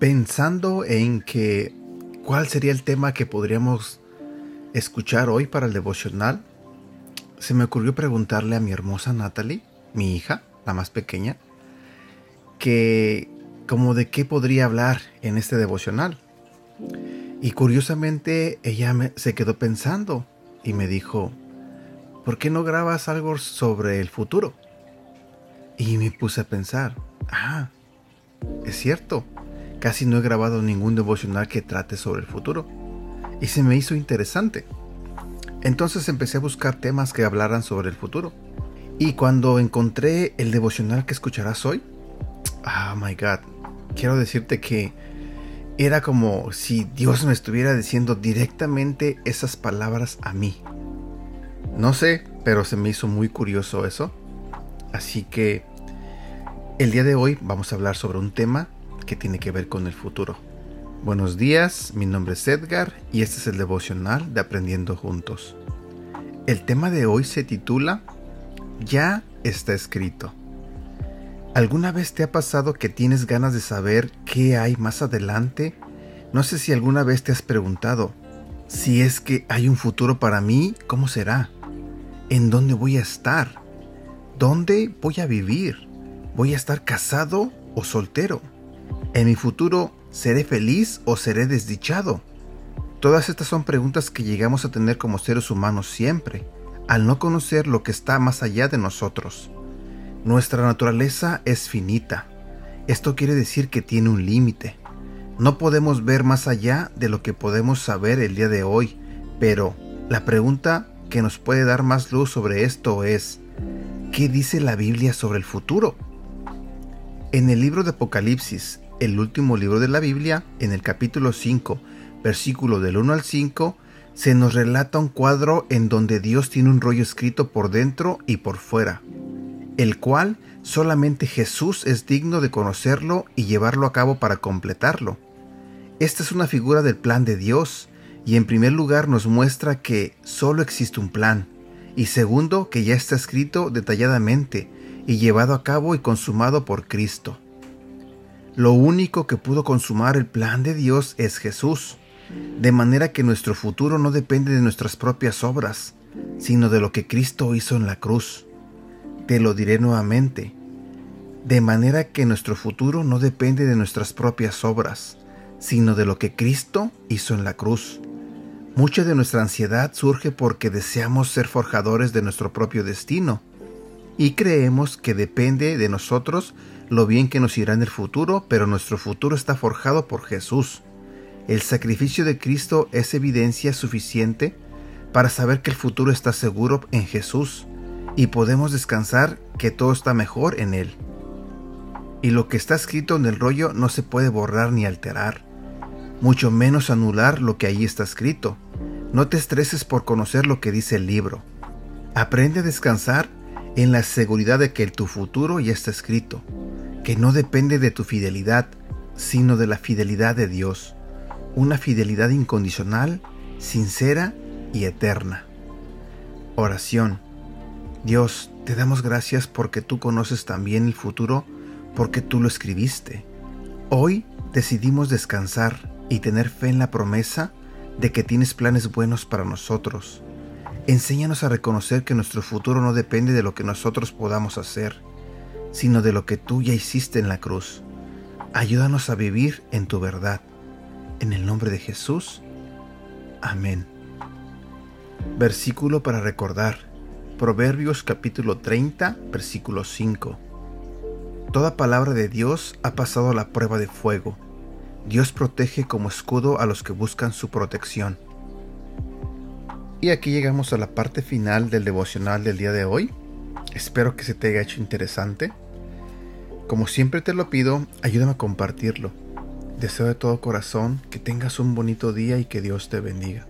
Pensando en que cuál sería el tema que podríamos escuchar hoy para el devocional, se me ocurrió preguntarle a mi hermosa Natalie, mi hija, la más pequeña, que como de qué podría hablar en este devocional. Y curiosamente ella se quedó pensando y me dijo, ¿por qué no grabas algo sobre el futuro? Y me puse a pensar, ah, es cierto, casi no he grabado ningún devocional que trate sobre el futuro. Y se me hizo interesante. Entonces empecé a buscar temas que hablaran sobre el futuro. Y cuando encontré el devocional que escucharás hoy, oh my god, quiero decirte que era como si Dios me estuviera diciendo directamente esas palabras a mí. No sé, pero se me hizo muy curioso eso. Así que el día de hoy vamos a hablar sobre un tema que tiene que ver con el futuro. Buenos días, mi nombre es Edgar y este es el devocional de Aprendiendo Juntos. El tema de hoy se titula Ya está escrito. ¿Alguna vez te ha pasado que tienes ganas de saber qué hay más adelante? No sé si alguna vez te has preguntado, si es que hay un futuro para mí, ¿cómo será? ¿En dónde voy a estar? ¿Dónde voy a vivir? ¿Voy a estar casado o soltero? ¿En mi futuro seré feliz o seré desdichado? Todas estas son preguntas que llegamos a tener como seres humanos siempre, al no conocer lo que está más allá de nosotros. Nuestra naturaleza es finita. Esto quiere decir que tiene un límite. No podemos ver más allá de lo que podemos saber el día de hoy, pero la pregunta que nos puede dar más luz sobre esto es, ¿qué dice la Biblia sobre el futuro? En el libro de Apocalipsis, el último libro de la Biblia, en el capítulo 5, versículo del 1 al 5, se nos relata un cuadro en donde Dios tiene un rollo escrito por dentro y por fuera, el cual solamente Jesús es digno de conocerlo y llevarlo a cabo para completarlo. Esta es una figura del plan de Dios, y en primer lugar nos muestra que solo existe un plan, y segundo que ya está escrito detalladamente y llevado a cabo y consumado por Cristo. Lo único que pudo consumar el plan de Dios es Jesús, de manera que nuestro futuro no depende de nuestras propias obras, sino de lo que Cristo hizo en la cruz. Te lo diré nuevamente, de manera que nuestro futuro no depende de nuestras propias obras, sino de lo que Cristo hizo en la cruz. Mucha de nuestra ansiedad surge porque deseamos ser forjadores de nuestro propio destino y creemos que depende de nosotros lo bien que nos irá en el futuro, pero nuestro futuro está forjado por Jesús. El sacrificio de Cristo es evidencia suficiente para saber que el futuro está seguro en Jesús y podemos descansar que todo está mejor en Él. Y lo que está escrito en el rollo no se puede borrar ni alterar, mucho menos anular lo que ahí está escrito. No te estreses por conocer lo que dice el libro. Aprende a descansar en la seguridad de que tu futuro ya está escrito que no depende de tu fidelidad, sino de la fidelidad de Dios, una fidelidad incondicional, sincera y eterna. Oración. Dios, te damos gracias porque tú conoces también el futuro, porque tú lo escribiste. Hoy decidimos descansar y tener fe en la promesa de que tienes planes buenos para nosotros. Enséñanos a reconocer que nuestro futuro no depende de lo que nosotros podamos hacer, sino de lo que tú ya hiciste en la cruz. Ayúdanos a vivir en tu verdad. En el nombre de Jesús. Amén. Versículo para recordar. Proverbios capítulo 30, versículo 5. Toda palabra de Dios ha pasado la prueba de fuego. Dios protege como escudo a los que buscan su protección. Y aquí llegamos a la parte final del devocional del día de hoy. Espero que se te haya hecho interesante. Como siempre te lo pido, ayúdame a compartirlo. Deseo de todo corazón que tengas un bonito día y que Dios te bendiga.